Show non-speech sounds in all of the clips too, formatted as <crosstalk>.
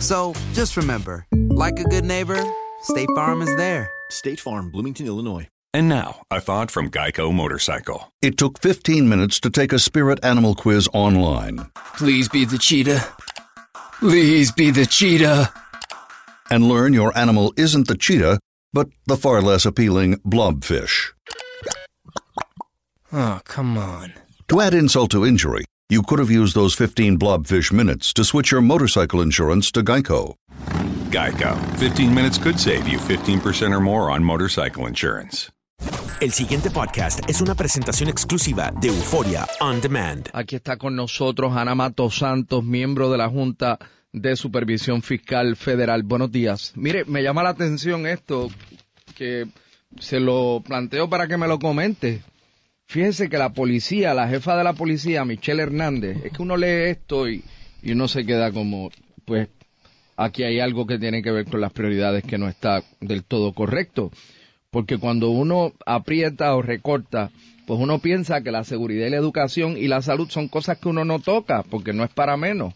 So just remember, like a good neighbor, State Farm is there. State Farm, Bloomington, Illinois. And now, a thought from Geico Motorcycle. It took 15 minutes to take a spirit animal quiz online Please be the cheetah. Please be the cheetah. and learn your animal isn't the cheetah, but the far less appealing blobfish. Oh, come on. To add insult to injury, you could have used those 15 blobfish minutes to switch your motorcycle insurance to Geico. Geico. 15 minutes could save you 15% or more on motorcycle insurance. El siguiente podcast es una presentación exclusiva de Euforia On Demand. Aquí está con nosotros Ana Mato Santos, miembro de la Junta de Supervisión Fiscal Federal. Buenos días. Mire, me llama la atención esto, que se lo planteo para que me lo comente. Fíjese que la policía, la jefa de la policía, Michelle Hernández, es que uno lee esto y, y uno se queda como, pues, aquí hay algo que tiene que ver con las prioridades que no está del todo correcto. Porque cuando uno aprieta o recorta, pues uno piensa que la seguridad y la educación y la salud son cosas que uno no toca, porque no es para menos.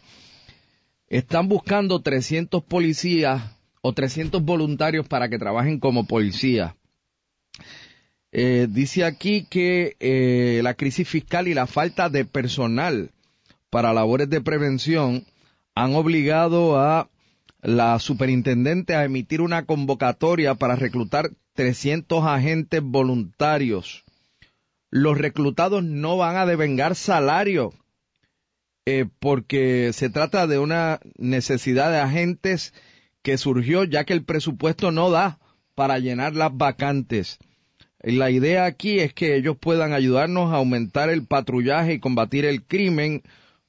Están buscando 300 policías o 300 voluntarios para que trabajen como policías. Eh, dice aquí que eh, la crisis fiscal y la falta de personal para labores de prevención han obligado a la superintendente a emitir una convocatoria para reclutar 300 agentes voluntarios. Los reclutados no van a devengar salario eh, porque se trata de una necesidad de agentes que surgió ya que el presupuesto no da para llenar las vacantes. La idea aquí es que ellos puedan ayudarnos a aumentar el patrullaje y combatir el crimen.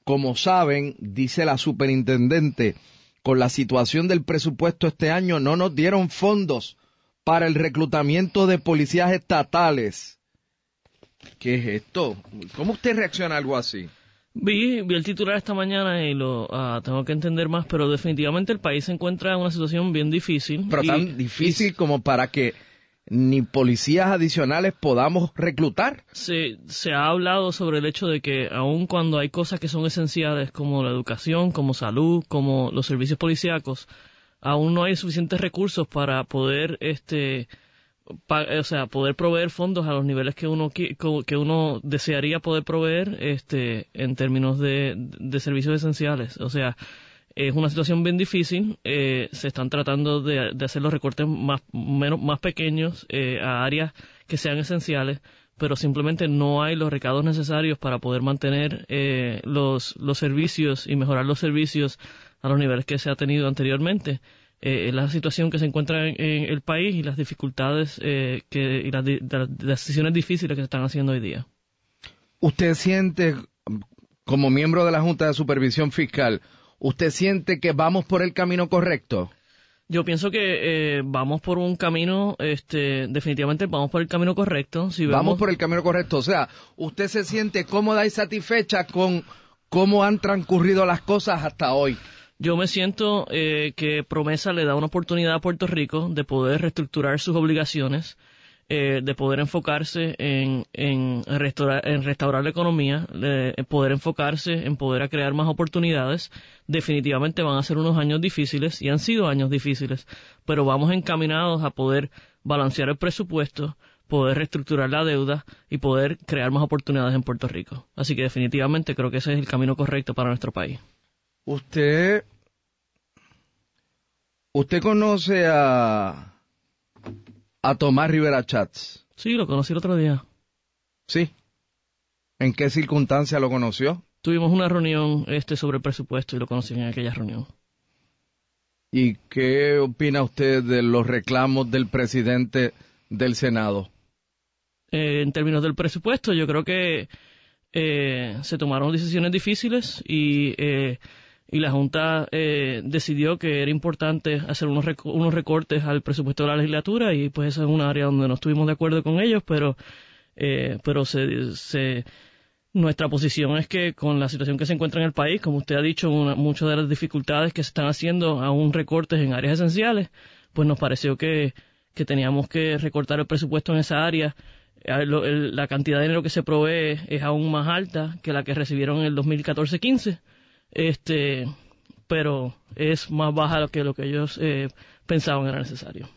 Como saben, dice la superintendente, con la situación del presupuesto este año no nos dieron fondos para el reclutamiento de policías estatales. ¿Qué es esto? ¿Cómo usted reacciona a algo así? Vi, vi el titular esta mañana y lo ah, tengo que entender más, pero definitivamente el país se encuentra en una situación bien difícil. Pero y- tan difícil como para que ni policías adicionales podamos reclutar. se, se ha hablado sobre el hecho de que aun cuando hay cosas que son esenciales como la educación, como salud, como los servicios policíacos, aún no hay suficientes recursos para poder este pa- o sea, poder proveer fondos a los niveles que uno que uno desearía poder proveer este en términos de servicios esenciales, o sea, es una situación bien difícil. eh, se están tratando de, hacer los recortes más, menos, más pequeños eh, a áreas que sean esenciales, pero simplemente no hay los recados necesarios para poder mantener eh, los, los servicios y mejorar los servicios a los niveles que se ha tenido anteriormente. eh, la situación que se encuentra en, el país y las dificultades eh, que, y las, decisiones difíciles que se están haciendo hoy día. ¿Usted siente, como miembro de la Junta de Supervisión Fiscal, usted siente que vamos por el camino correcto? Yo pienso que eh, vamos por un camino, este, definitivamente vamos por el camino correcto. Si Vamos por el camino correcto, o sea, usted se siente cómoda y satisfecha con cómo han transcurrido las cosas hasta hoy. Yo me siento eh, que Promesa le da una oportunidad a Puerto Rico de poder reestructurar sus obligaciones, eh, de poder enfocarse en, en, restaurar, en restaurar la economía, de poder enfocarse en poder crear más oportunidades. Definitivamente van a ser unos años difíciles y han sido años difíciles, pero vamos encaminados a poder balancear el presupuesto, poder reestructurar la deuda y poder crear más oportunidades en Puerto Rico. Así que definitivamente creo que ese es el camino correcto para nuestro país. Usted ¿Usted conoce a, a Tomás Rivera Chats? Sí, lo conocí el otro día. Sí. ¿En qué circunstancia lo conoció? Tuvimos una reunión este sobre el presupuesto y lo conocí en aquella reunión. ¿Y qué opina usted de los reclamos del presidente del Senado? Eh, en términos del presupuesto, yo creo que eh, se tomaron decisiones difíciles y eh, y la Junta eh, decidió que era importante hacer unos, unos recortes al presupuesto de la legislatura y pues eso es un área donde no estuvimos de acuerdo con ellos, pero, eh, pero se, nuestra posición es que con la situación que se encuentra en el país, como usted ha dicho, muchas de las dificultades que se están haciendo aún recortes en áreas esenciales, pues nos pareció que, que teníamos que recortar el presupuesto en esa área. Eh, la cantidad de dinero que se provee es aún más alta que la que recibieron en el 2014-15 este, pero es más baja que lo que ellos eh, pensaban era necesario.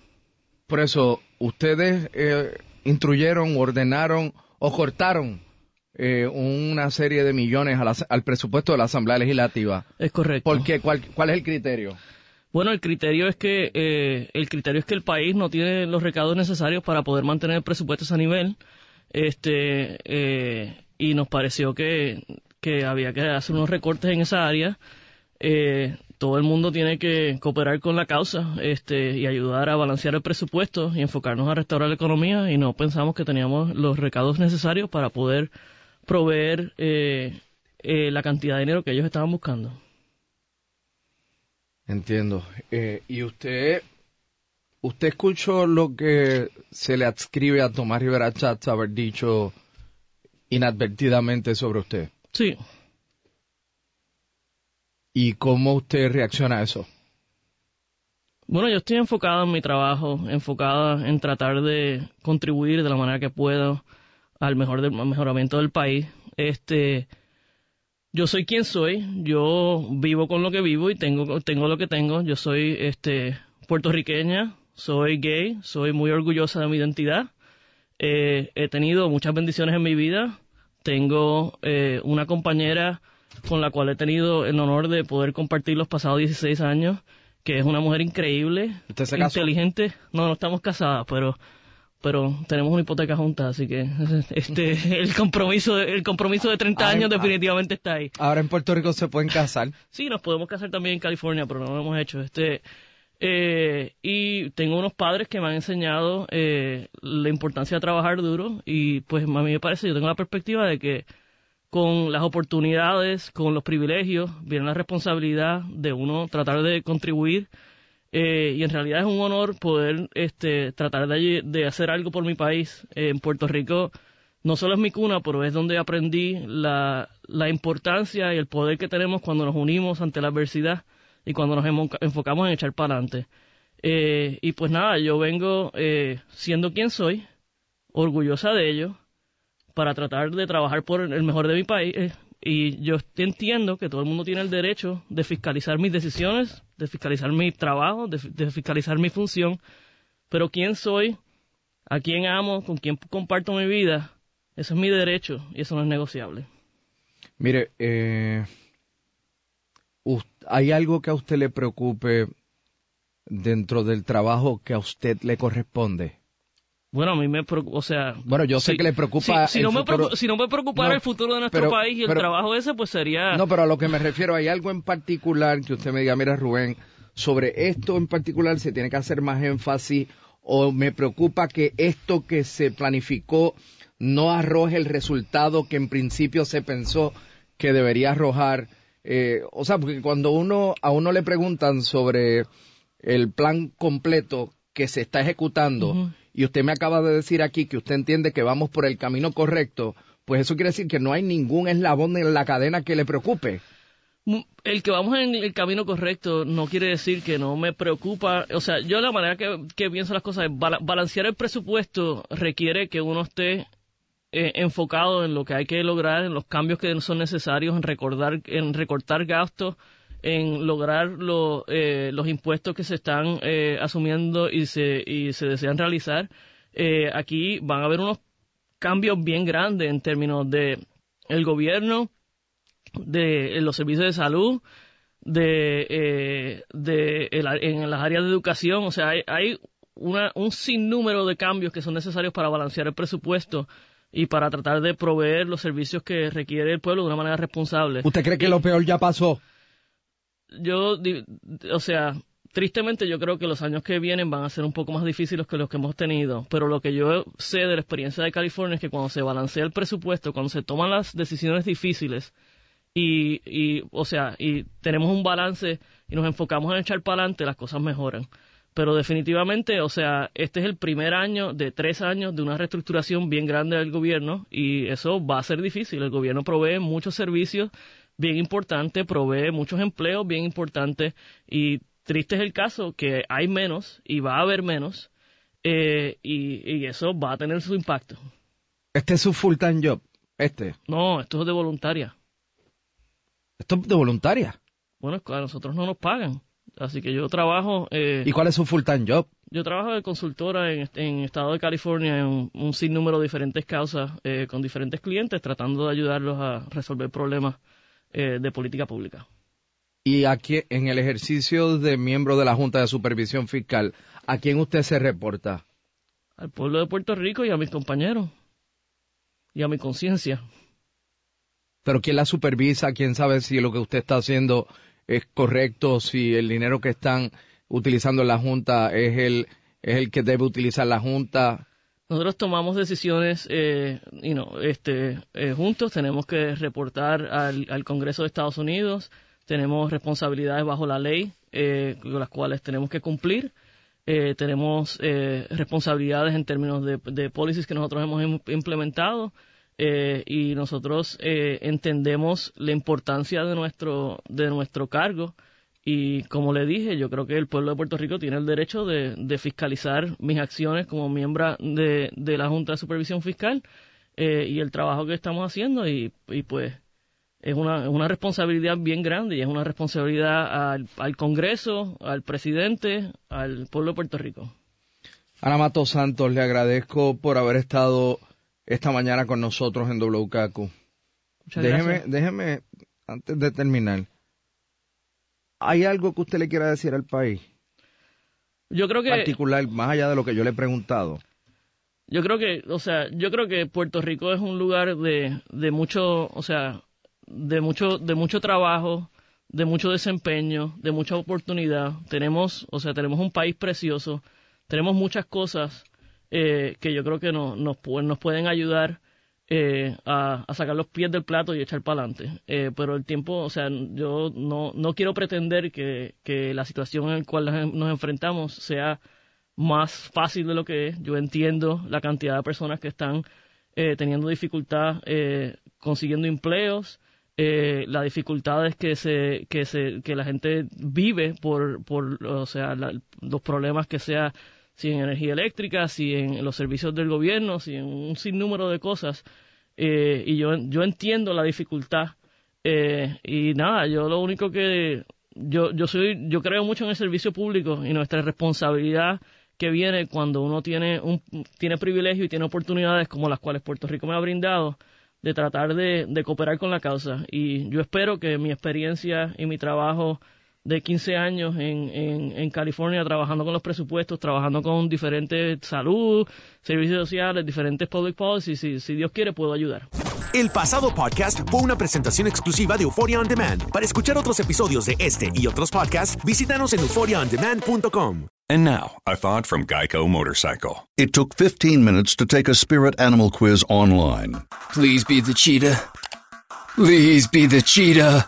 Por eso, ustedes eh, instruyeron, ordenaron o cortaron eh, una serie de millones al presupuesto de la Asamblea Legislativa. Es correcto. ¿Por qué? ¿Cuál, es el criterio? Bueno, el criterio es que eh, el criterio es que el país no tiene los recaudos necesarios para poder mantener el presupuesto a ese nivel. Este eh, y nos pareció que que había que hacer unos recortes en esa área. Eh, todo el mundo tiene que cooperar con la causa este, y ayudar a balancear el presupuesto y enfocarnos a restaurar la economía y no pensamos que teníamos los recaudos necesarios para poder proveer eh, eh, la cantidad de dinero que ellos estaban buscando. Entiendo. ¿Y usted usted escuchó lo que se le adscribe a Tomás Rivera Chatz haber dicho inadvertidamente sobre usted? Sí. ¿Y cómo usted reacciona a eso? Bueno, yo estoy enfocado en mi trabajo, enfocada en tratar de contribuir de la manera que puedo al mejor del mejoramiento del país. Este, yo soy quien soy, yo vivo con lo que vivo y tengo tengo lo que tengo. Yo soy este puertorriqueña, soy gay, soy muy orgullosa de mi identidad. Eh, he tenido muchas bendiciones en mi vida, tengo eh, una compañera con la cual he tenido el honor de poder compartir los pasados 16 años, que es una mujer increíble, inteligente. No, no estamos casadas, pero pero tenemos una hipoteca juntas, así que <laughs> este el compromiso el compromiso de 30 años definitivamente está ahí. Ahora en Puerto Rico se pueden casar. Sí, nos podemos casar también en California, pero no lo hemos hecho. Este eh, y tengo unos padres que me han enseñado eh, la importancia de trabajar duro y pues a mí me parece, yo tengo la perspectiva de que con las oportunidades, con los privilegios, viene la responsabilidad de uno tratar de contribuir eh, y en realidad es un honor poder este, tratar de, de hacer algo por mi país. en Puerto Rico no solo es mi cuna, pero es donde aprendí la, la importancia y el poder que tenemos cuando nos unimos ante la adversidad y cuando nos enfocamos en echar para adelante. Eh, y pues nada, yo vengo eh, siendo quien soy, orgullosa de ello, para tratar de trabajar por el mejor de mi país. Y yo entiendo que todo el mundo tiene el derecho de fiscalizar mis decisiones, de fiscalizar mi trabajo, de, de fiscalizar mi función. Pero quién soy, a quién amo, con quién comparto mi vida, eso es mi derecho y eso no es negociable. Mire, eh, ¿hay algo que a usted le preocupe dentro del trabajo que a usted le corresponde? Bueno, a mí me preocupa, o sea... Bueno, yo sé que le preocupa si, no me si, no me preocupara el futuro de nuestro país y el trabajo ese, pues sería... No, pero a lo que me refiero, ¿hay algo en particular que usted me diga, mira Rubén, sobre esto en particular se tiene que hacer más énfasis o me preocupa que esto que se planificó no arroje el resultado que en principio se pensó que debería arrojar. Eh, o sea, porque cuando uno a uno le preguntan sobre el plan completo que se está ejecutando y usted me acaba de decir aquí que usted entiende que vamos por el camino correcto, pues eso quiere decir que no hay ningún eslabón en la cadena que le preocupe. El que vamos en el camino correcto no quiere decir que no me preocupa. O sea, yo la manera que, pienso las cosas es balancear el presupuesto requiere que uno esté eh, enfocado en lo que hay que lograr, en los cambios que son necesarios, en recordar, en recortar gastos, en lograr eh, los impuestos que se están eh, asumiendo y se, y se desean realizar. aquí van a haber unos cambios bien grandes en términos de el gobierno, de los servicios de salud, de, eh, en las áreas de educación. O sea, hay, hay una, un sinnúmero de cambios que son necesarios para balancear el presupuesto y para tratar de proveer los servicios que requiere el pueblo de una manera responsable. ¿Usted cree que lo peor ya pasó? Yo, o sea, Tristemente yo creo que los años que vienen van a ser un poco más difíciles que los que hemos tenido, pero lo que yo sé de la experiencia de California es que cuando se balancea el presupuesto, cuando se toman las decisiones difíciles y, y o sea, y tenemos un balance y nos enfocamos en echar para adelante, las cosas mejoran. Pero definitivamente, o sea, este es el primer año de tres años de una reestructuración bien grande del gobierno y eso va a ser difícil. El gobierno provee muchos servicios bien importantes, provee muchos empleos bien importantes y Triste es el caso que hay menos y va a haber menos eh, y, eso va a tener su impacto. ¿Este es su full-time job? ¿Este? No, esto es de voluntaria. ¿Esto es de voluntaria? Bueno, a nosotros no nos pagan. Así que yo trabajo... Eh, ¿Y cuál es su full-time job? Yo trabajo de consultora en, en Estado de California en un, sinnúmero de diferentes causas eh, con diferentes clientes tratando de ayudarlos a resolver problemas de política pública. Y aquí, en el ejercicio de miembro de la Junta de Supervisión Fiscal, ¿a quién usted se reporta? Al pueblo de Puerto Rico y a mis compañeros. Y a mi conciencia. Pero ¿quién la supervisa? ¿Quién sabe si lo que usted está haciendo es correcto? Si el dinero que están utilizando la Junta es el, es el que debe utilizar la Junta? Nosotros tomamos decisiones eh, este, eh, juntos. Tenemos que reportar al, al Congreso de Estados Unidos tenemos responsabilidades bajo la ley eh, con las cuales tenemos que cumplir. Eh, tenemos eh, responsabilidades en términos de, de policies que nosotros hemos implementado y nosotros entendemos la importancia de nuestro, de nuestro cargo y como le dije, yo creo que el pueblo de Puerto Rico tiene el derecho de, fiscalizar mis acciones como miembro de, de, la Junta de Supervisión Fiscal y el trabajo que estamos haciendo y, pues es una, una responsabilidad bien grande y es una responsabilidad al, Congreso, al presidente, al pueblo de Puerto Rico. Ana Mato Santos, le agradezco por haber estado esta mañana con nosotros en WKQ. déjeme, déjeme, antes de terminar, ¿hay algo que usted le quiera decir al país? Yo creo que... Particular, más allá de lo que yo le he preguntado. Yo creo que, o sea, yo creo que Puerto Rico es un lugar de, de mucho, o sea, de mucho, de mucho trabajo, de mucho desempeño, de mucha oportunidad. Tenemos, o sea, tenemos un país precioso, tenemos muchas cosas eh, que yo creo que nos, nos, nos pueden ayudar eh, a, sacar los pies del plato y echar para adelante. Eh, pero el tiempo, o sea, yo no, no quiero pretender que, la situación en la cual nos enfrentamos sea más fácil de lo que es. Yo entiendo la cantidad de personas que están teniendo dificultad consiguiendo empleos, eh, las dificultades que se que se que la gente vive por por o sea los problemas que sea si en energía eléctrica si en los servicios del gobierno si en un sinnúmero de cosas eh, y yo yo entiendo la dificultad eh, y nada yo lo único que yo yo soy yo creo mucho en el servicio público y nuestra responsabilidad que viene cuando uno tiene un tiene privilegio y tiene oportunidades como las cuales Puerto Rico me ha brindado de tratar de, cooperar con la causa. Y yo espero que mi experiencia y mi trabajo de 15 años en, en, California trabajando con los presupuestos, trabajando con diferentes salud, servicios sociales, diferentes public policies, si, si Dios quiere puedo ayudar. El pasado podcast fue una presentación exclusiva de Euphoria On Demand. Para escuchar otros episodios de este y otros podcasts, visítanos en euphoriaondemand.com. And now, a thought from Geico Motorcycle. It took 15 minutes to take a spirit animal quiz online. Please be the cheetah. Please be the cheetah.